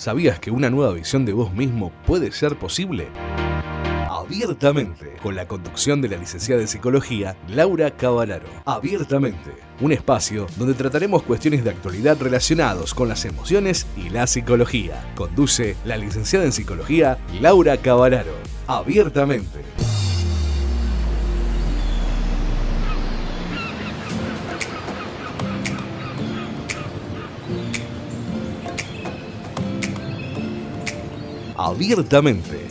¿Sabías que una nueva visión de vos mismo puede ser posible? Abiertamente, con la conducción de la licenciada en psicología Laura Cavalaro. Abiertamente, un espacio donde trataremos cuestiones de actualidad relacionados con las emociones y la psicología. Conduce la licenciada en psicología Laura Cavalaro. Abiertamente. Abiertamente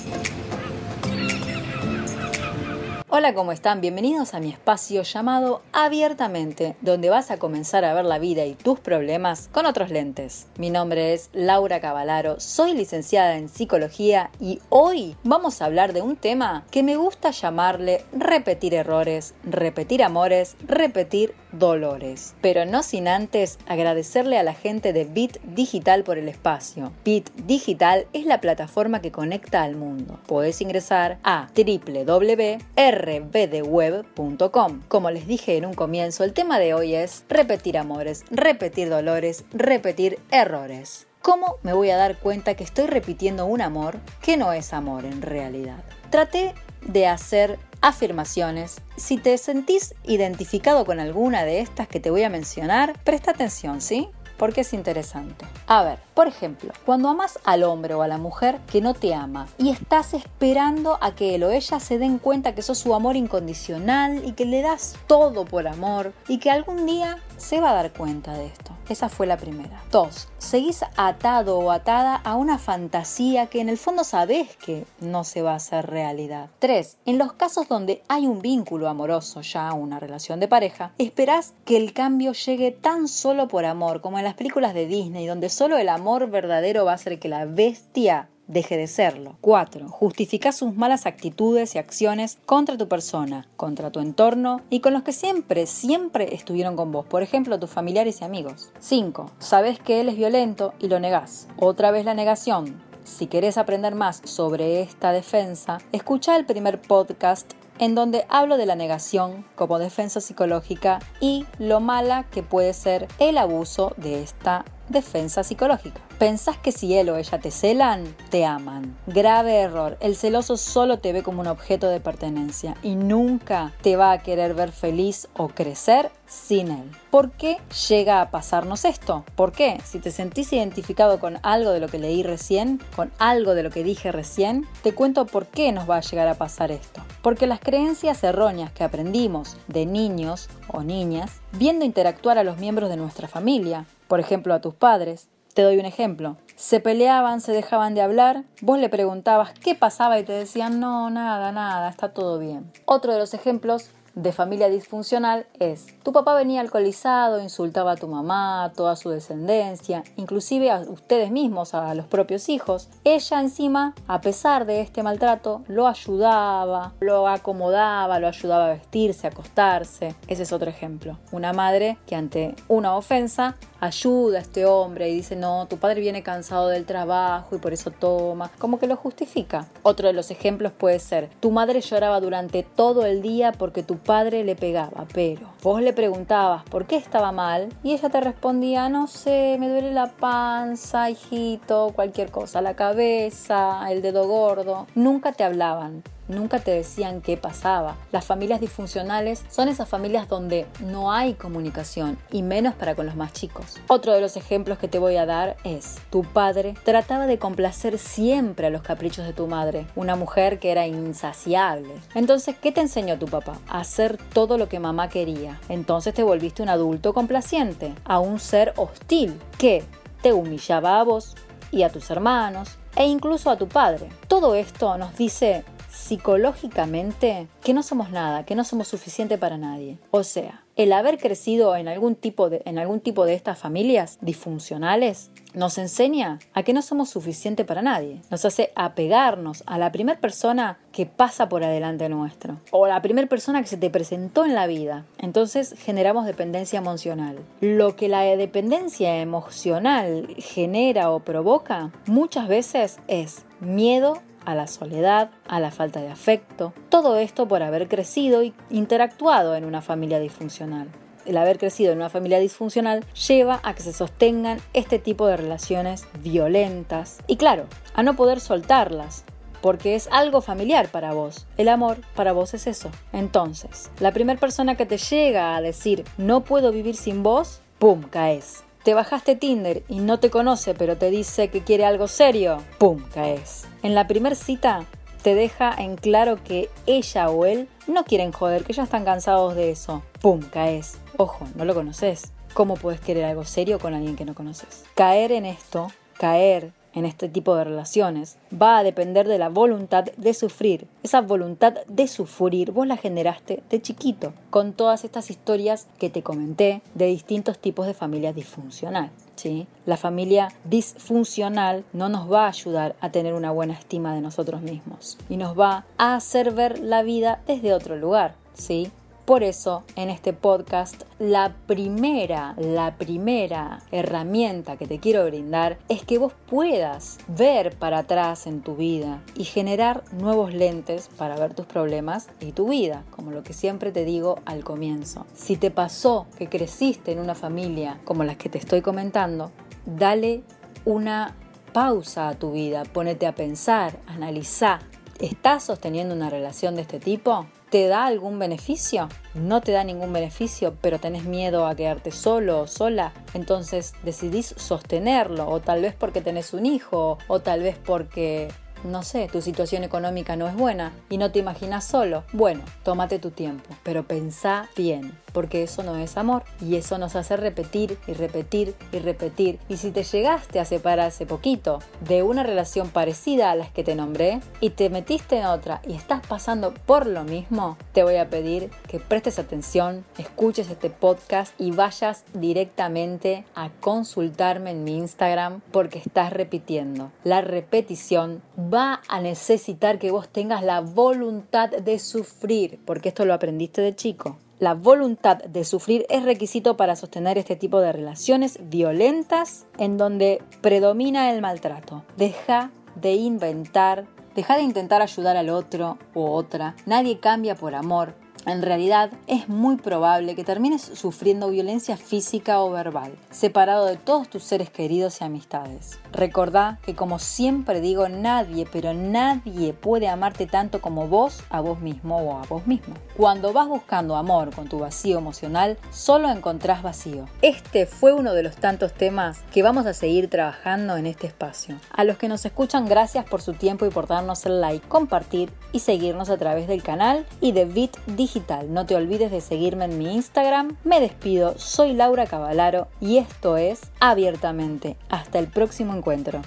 Hola, ¿cómo están? Bienvenidos a mi espacio llamado Abiertamente, donde vas a comenzar a ver la vida y tus problemas con otros lentes. Mi nombre es Laura Cavalaro, soy licenciada en psicología y hoy vamos a hablar de un tema que me gusta llamarle repetir errores, repetir amores, repetir dolores. Pero no sin antes agradecerle a la gente de Bit Digital por el espacio. Bit Digital es la plataforma que conecta al mundo. Puedes ingresar a www.rbdweb.com. Como les dije en un comienzo, el tema de hoy es repetir amores, repetir dolores, repetir errores. ¿Cómo me voy a dar cuenta que estoy repitiendo un amor que no es amor en realidad? Traté de hacer afirmaciones. Si te sentís identificado con alguna de estas que te voy a mencionar, presta atención, ¿sí? Porque es interesante. A ver, por ejemplo, cuando amas al hombre o a la mujer que no te ama y estás esperando a que él o ella se den cuenta que sos su amor incondicional y que le das todo por amor y que algún día se va a dar cuenta de esto. Esa fue la primera. Dos, seguís atado o atada a una fantasía que en el fondo sabes que no se va a hacer realidad. Tres, en los casos donde hay un vínculo amoroso, ya una relación de pareja, esperás que el cambio llegue tan solo por amor, como en las películas de Disney, donde solo el amor verdadero va a hacer que la bestia deje de serlo. 4. Justifica sus malas actitudes y acciones contra tu persona, contra tu entorno y con los que siempre, siempre estuvieron con vos, por ejemplo, tus familiares y amigos. 5. Sabes que él es violento y lo negás. Otra vez la negación. Si querés aprender más sobre esta defensa, escucha el primer podcast en donde hablo de la negación como defensa psicológica y lo mala que puede ser el abuso de esta defensa psicológica. Pensás que si él o ella te celan, te aman. Grave error. El celoso solo te ve como un objeto de pertenencia y nunca te va a querer ver feliz o crecer sin él. ¿Por qué llega a pasarnos esto? ¿Por qué? Si te sentís identificado con algo de lo que leí recién, con algo de lo que dije recién, te cuento por qué nos va a llegar a pasar esto. Porque las creencias erróneas que aprendimos de niños o niñas, viendo interactuar a los miembros de nuestra familia, por ejemplo a tus padres, te doy un ejemplo. Se peleaban, se dejaban de hablar, vos le preguntabas qué pasaba y te decían no, nada, nada, está todo bien. Otro de los ejemplos de familia disfuncional es, tu papá venía alcoholizado, insultaba a tu mamá, a toda su descendencia, inclusive a ustedes mismos, a los propios hijos. Ella encima, a pesar de este maltrato, lo ayudaba, lo acomodaba, lo ayudaba a vestirse, a acostarse. Ese es otro ejemplo. Una madre que ante una ofensa ayuda a este hombre y dice, no, tu padre viene cansado del trabajo y por eso toma, como que lo justifica. Otro de los ejemplos puede ser, tu madre lloraba durante todo el día porque tu padre le pegaba, pero vos le preguntabas por qué estaba mal y ella te respondía, no sé, me duele la panza, hijito, cualquier cosa, la cabeza, el dedo gordo. Nunca te hablaban nunca te decían qué pasaba. Las familias disfuncionales son esas familias donde no hay comunicación y menos para con los más chicos. Otro de los ejemplos que te voy a dar es, tu padre trataba de complacer siempre a los caprichos de tu madre, una mujer que era insaciable. Entonces, ¿qué te enseñó tu papá? A hacer todo lo que mamá quería. Entonces te volviste un adulto complaciente, a un ser hostil que te humillaba a vos y a tus hermanos e incluso a tu padre. Todo esto nos dice psicológicamente que no somos nada, que no somos suficiente para nadie. O sea, el haber crecido en algún tipo de, en algún tipo de estas familias disfuncionales nos enseña a que no somos suficiente para nadie. Nos hace apegarnos a la primera persona que pasa por adelante nuestro o la primera persona que se te presentó en la vida. Entonces generamos dependencia emocional. Lo que la dependencia emocional genera o provoca muchas veces es miedo a la soledad, a la falta de afecto, todo esto por haber crecido y interactuado en una familia disfuncional. el haber crecido en una familia disfuncional lleva a que se sostengan este tipo de relaciones violentas y claro, a no poder soltarlas, porque es algo familiar para vos. El amor para vos es eso. Entonces, la primera persona que te llega a decir no puedo vivir sin vos, ¡pum! caes. Te bajaste Tinder y no te conoce pero te dice que quiere algo serio, ¡pum! caes. En la primera cita te deja en claro que ella o él no quieren joder, que ya están cansados de eso. ¡Pum! caes. Ojo, no lo conoces. ¿Cómo puedes querer algo serio con alguien que no conoces? Caer en esto, caer en este tipo de relaciones va a depender de la voluntad de sufrir. Esa voluntad de sufrir vos la generaste de chiquito, con todas estas historias que te comenté de distintos tipos de familias disfuncional. ¿sí? La familia disfuncional no nos va a ayudar a tener una buena estima de nosotros mismos y nos va a hacer ver la vida desde otro lugar. ¿sí? Por eso, en este podcast, la primera, la primera herramienta que te quiero brindar es que vos puedas ver para atrás en tu vida y generar nuevos lentes para ver tus problemas y tu vida, como lo que siempre te digo al comienzo. Si te pasó que creciste en una familia como las que te estoy comentando, dale una pausa a tu vida, ponete a pensar, analiza. ¿Estás sosteniendo una relación de este tipo? ¿Te da algún beneficio? No te da ningún beneficio, pero tenés miedo a quedarte solo o sola. Entonces decidís sostenerlo, o tal vez porque tenés un hijo, o tal vez porque no sé, tu situación económica no es buena y no te imaginas solo. Bueno, tómate tu tiempo, pero pensá bien porque eso no es amor y eso nos hace repetir y repetir y repetir. Y si te llegaste a separar hace poquito de una relación parecida a las que te nombré y te metiste en otra y estás pasando por lo mismo, te voy a pedir que prestes atención, escuches este podcast y vayas directamente a consultarme en mi Instagram porque estás repitiendo. La repetición va a necesitar que vos tengas la voluntad de sufrir porque esto lo aprendiste de chico. La voluntad de sufrir es requisito para sostener este tipo de relaciones violentas en donde predomina el maltrato. Deja de inventar, deja de intentar ayudar al otro u otra. Nadie cambia por amor en realidad es muy probable que termines sufriendo violencia física o verbal, separado de todos tus seres queridos y amistades. Recordá que como siempre digo, nadie, pero nadie puede amarte tanto como vos a vos mismo o a vos mismo. Cuando vas buscando amor con tu vacío emocional, solo encontrás vacío. Este fue uno de los tantos temas que vamos a seguir trabajando en este espacio. A los que nos escuchan, gracias por su tiempo y por darnos el like, compartir y seguirnos a través del canal y de Bit Digital. No te olvides de seguirme en mi Instagram. Me despido, soy Laura Cavalaro y esto es Abiertamente. Hasta el próximo encuentro.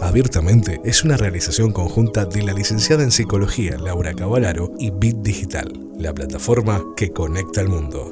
Abiertamente es una realización conjunta de la licenciada en Psicología Laura Cavalaro y Bit Digital, la plataforma que conecta al mundo.